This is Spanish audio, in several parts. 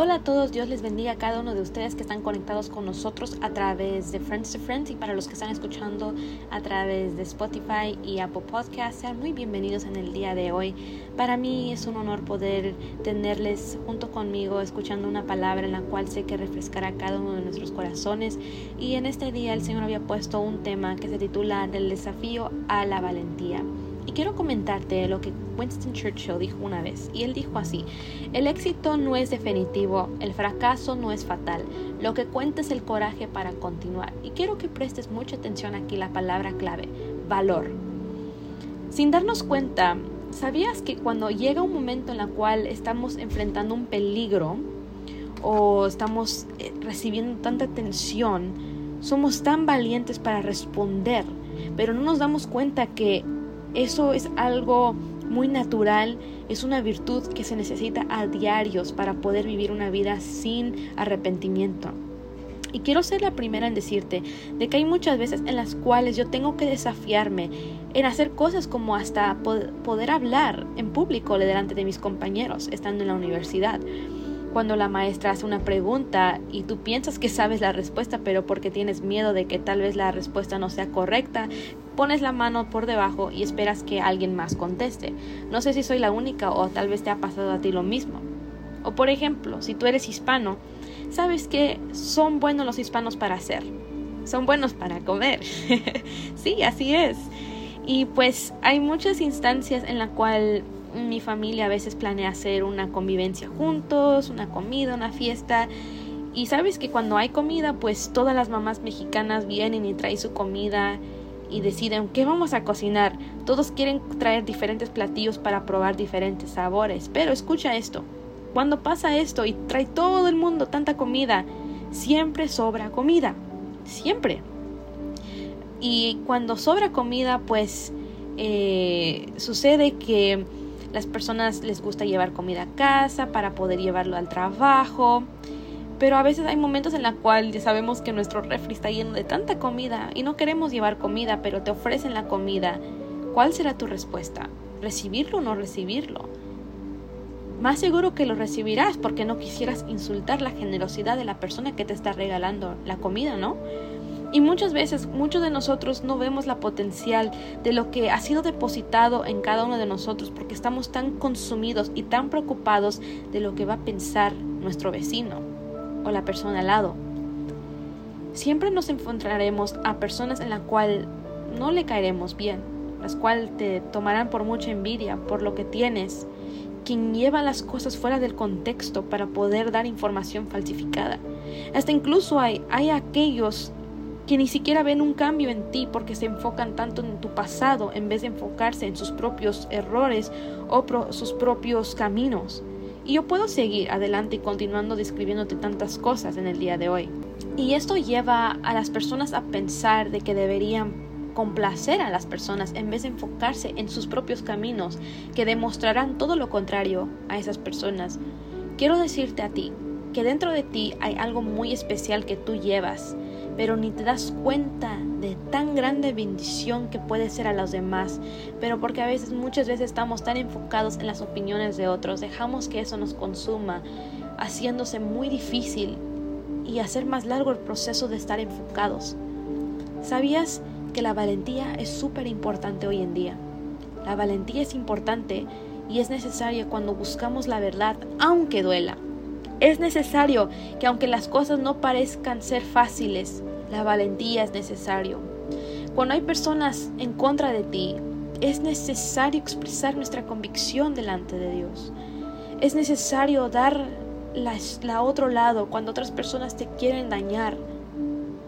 Hola a todos, Dios les bendiga a cada uno de ustedes que están conectados con nosotros a través de Friends to Friends y para los que están escuchando a través de Spotify y Apple Podcasts, sean muy bienvenidos en el día de hoy. Para mí es un honor poder tenerles junto conmigo escuchando una palabra en la cual sé que refrescará cada uno de nuestros corazones y en este día el Señor había puesto un tema que se titula Del desafío a la valentía. Quiero comentarte lo que Winston Churchill dijo una vez, y él dijo así, el éxito no es definitivo, el fracaso no es fatal, lo que cuenta es el coraje para continuar. Y quiero que prestes mucha atención aquí la palabra clave, valor. Sin darnos cuenta, ¿sabías que cuando llega un momento en el cual estamos enfrentando un peligro o estamos eh, recibiendo tanta tensión, somos tan valientes para responder, pero no nos damos cuenta que eso es algo muy natural, es una virtud que se necesita a diarios para poder vivir una vida sin arrepentimiento. Y quiero ser la primera en decirte de que hay muchas veces en las cuales yo tengo que desafiarme en hacer cosas como hasta poder hablar en público delante de mis compañeros estando en la universidad cuando la maestra hace una pregunta y tú piensas que sabes la respuesta, pero porque tienes miedo de que tal vez la respuesta no sea correcta, pones la mano por debajo y esperas que alguien más conteste. No sé si soy la única o tal vez te ha pasado a ti lo mismo. O por ejemplo, si tú eres hispano, sabes que son buenos los hispanos para hacer. Son buenos para comer. sí, así es. Y pues hay muchas instancias en la cual mi familia a veces planea hacer una convivencia juntos, una comida, una fiesta. Y sabes que cuando hay comida, pues todas las mamás mexicanas vienen y traen su comida y deciden qué vamos a cocinar. Todos quieren traer diferentes platillos para probar diferentes sabores. Pero escucha esto. Cuando pasa esto y trae todo el mundo tanta comida, siempre sobra comida. Siempre. Y cuando sobra comida, pues eh, sucede que las personas les gusta llevar comida a casa para poder llevarlo al trabajo. Pero a veces hay momentos en los cuales sabemos que nuestro refri está lleno de tanta comida y no queremos llevar comida, pero te ofrecen la comida. ¿Cuál será tu respuesta? ¿Recibirlo o no recibirlo? Más seguro que lo recibirás porque no quisieras insultar la generosidad de la persona que te está regalando la comida, ¿no? Y muchas veces muchos de nosotros no vemos la potencial de lo que ha sido depositado en cada uno de nosotros porque estamos tan consumidos y tan preocupados de lo que va a pensar nuestro vecino o la persona al lado. Siempre nos encontraremos a personas en la cual no le caeremos bien, las cuales te tomarán por mucha envidia por lo que tienes, quien lleva las cosas fuera del contexto para poder dar información falsificada. Hasta incluso hay, hay aquellos que ni siquiera ven un cambio en ti porque se enfocan tanto en tu pasado en vez de enfocarse en sus propios errores o sus propios caminos. Y yo puedo seguir adelante y continuando describiéndote tantas cosas en el día de hoy. Y esto lleva a las personas a pensar de que deberían complacer a las personas en vez de enfocarse en sus propios caminos que demostrarán todo lo contrario a esas personas. Quiero decirte a ti que dentro de ti hay algo muy especial que tú llevas pero ni te das cuenta de tan grande bendición que puede ser a los demás, pero porque a veces, muchas veces estamos tan enfocados en las opiniones de otros, dejamos que eso nos consuma, haciéndose muy difícil y hacer más largo el proceso de estar enfocados. ¿Sabías que la valentía es súper importante hoy en día? La valentía es importante y es necesaria cuando buscamos la verdad, aunque duela. Es necesario que aunque las cosas no parezcan ser fáciles, la valentía es necesario. Cuando hay personas en contra de ti, es necesario expresar nuestra convicción delante de Dios. Es necesario dar la, la otro lado cuando otras personas te quieren dañar,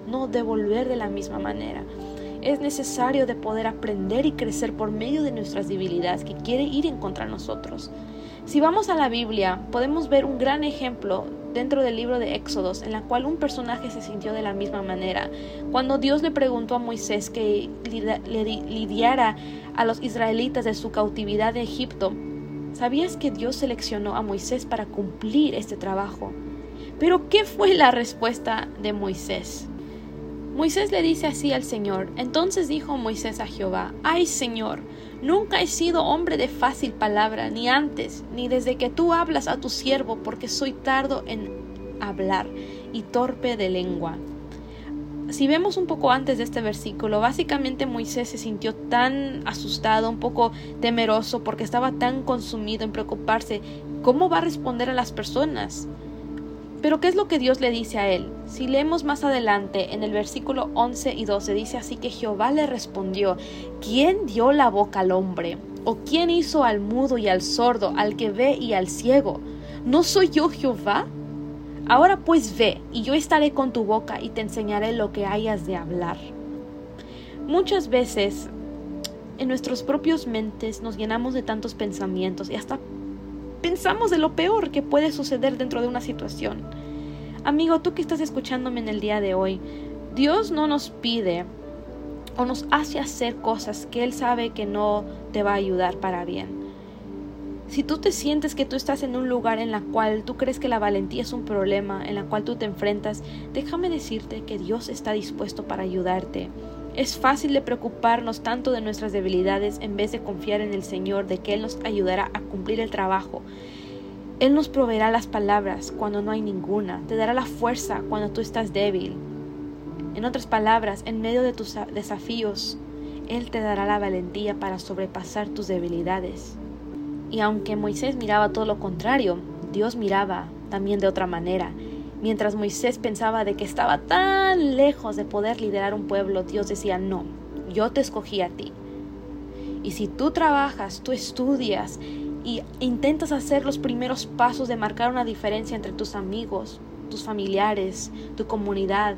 no devolver de la misma manera. Es necesario de poder aprender y crecer por medio de nuestras debilidades que quiere ir en contra de nosotros. Si vamos a la Biblia, podemos ver un gran ejemplo dentro del libro de Éxodos, en la cual un personaje se sintió de la misma manera. Cuando Dios le preguntó a Moisés que lidiara a los israelitas de su cautividad de Egipto, ¿sabías que Dios seleccionó a Moisés para cumplir este trabajo? Pero ¿qué fue la respuesta de Moisés? Moisés le dice así al Señor. Entonces dijo Moisés a Jehová, Ay Señor, nunca he sido hombre de fácil palabra, ni antes, ni desde que tú hablas a tu siervo, porque soy tardo en hablar y torpe de lengua. Si vemos un poco antes de este versículo, básicamente Moisés se sintió tan asustado, un poco temeroso, porque estaba tan consumido en preocuparse cómo va a responder a las personas. Pero ¿qué es lo que Dios le dice a él? Si leemos más adelante en el versículo 11 y 12 dice así que Jehová le respondió, ¿quién dio la boca al hombre? ¿O quién hizo al mudo y al sordo, al que ve y al ciego? ¿No soy yo Jehová? Ahora pues ve, y yo estaré con tu boca y te enseñaré lo que hayas de hablar. Muchas veces en nuestros propios mentes nos llenamos de tantos pensamientos y hasta pensamos de lo peor que puede suceder dentro de una situación. Amigo, tú que estás escuchándome en el día de hoy, Dios no nos pide o nos hace hacer cosas que Él sabe que no te va a ayudar para bien. Si tú te sientes que tú estás en un lugar en la cual tú crees que la valentía es un problema, en la cual tú te enfrentas, déjame decirte que Dios está dispuesto para ayudarte. Es fácil de preocuparnos tanto de nuestras debilidades en vez de confiar en el Señor de que Él nos ayudará a cumplir el trabajo. Él nos proveerá las palabras cuando no hay ninguna, te dará la fuerza cuando tú estás débil. En otras palabras, en medio de tus desafíos, Él te dará la valentía para sobrepasar tus debilidades. Y aunque Moisés miraba todo lo contrario, Dios miraba también de otra manera. Mientras Moisés pensaba de que estaba tan lejos de poder liderar un pueblo, Dios decía, no, yo te escogí a ti. Y si tú trabajas, tú estudias y intentas hacer los primeros pasos de marcar una diferencia entre tus amigos, tus familiares, tu comunidad,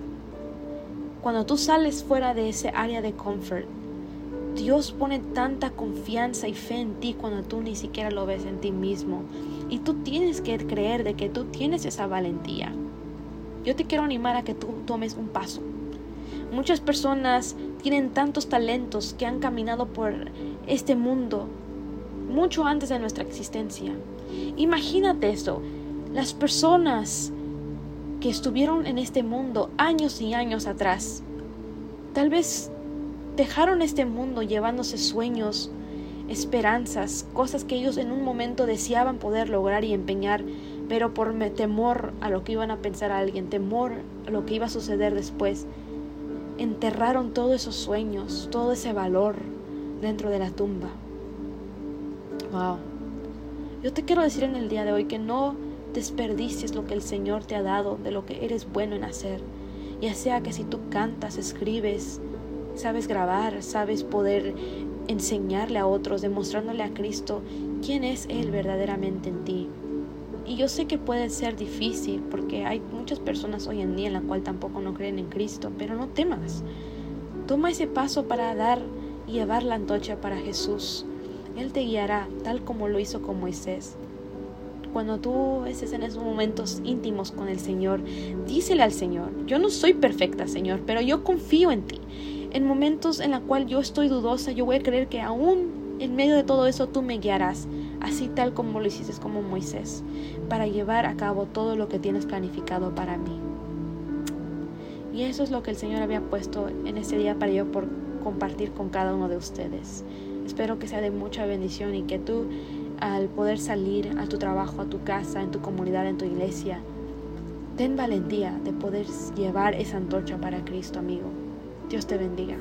cuando tú sales fuera de ese área de comfort, Dios pone tanta confianza y fe en ti cuando tú ni siquiera lo ves en ti mismo. Y tú tienes que creer de que tú tienes esa valentía. Yo te quiero animar a que tú tomes un paso. Muchas personas tienen tantos talentos que han caminado por este mundo mucho antes de nuestra existencia. Imagínate eso. Las personas que estuvieron en este mundo años y años atrás, tal vez dejaron este mundo llevándose sueños, esperanzas, cosas que ellos en un momento deseaban poder lograr y empeñar, pero por temor a lo que iban a pensar alguien, temor a lo que iba a suceder después, enterraron todos esos sueños, todo ese valor dentro de la tumba. Wow. Yo te quiero decir en el día de hoy que no desperdicies lo que el Señor te ha dado, de lo que eres bueno en hacer. Ya sea que si tú cantas, escribes, sabes grabar, sabes poder enseñarle a otros, demostrándole a Cristo quién es Él verdaderamente en ti. Y yo sé que puede ser difícil porque hay muchas personas hoy en día en la cual tampoco no creen en Cristo, pero no temas. Toma ese paso para dar y llevar la antorcha para Jesús. Él te guiará tal como lo hizo con Moisés. Cuando tú estés en esos momentos íntimos con el Señor, dísele al Señor, yo no soy perfecta, Señor, pero yo confío en ti. En momentos en los cuales yo estoy dudosa, yo voy a creer que aún en medio de todo eso tú me guiarás así tal como lo hiciste como Moisés, para llevar a cabo todo lo que tienes planificado para mí. Y eso es lo que el Señor había puesto en ese día para yo por compartir con cada uno de ustedes. Espero que sea de mucha bendición y que tú al poder salir a tu trabajo, a tu casa, en tu comunidad, en tu iglesia, ten valentía de poder llevar esa antorcha para Cristo, amigo. Dios te bendiga.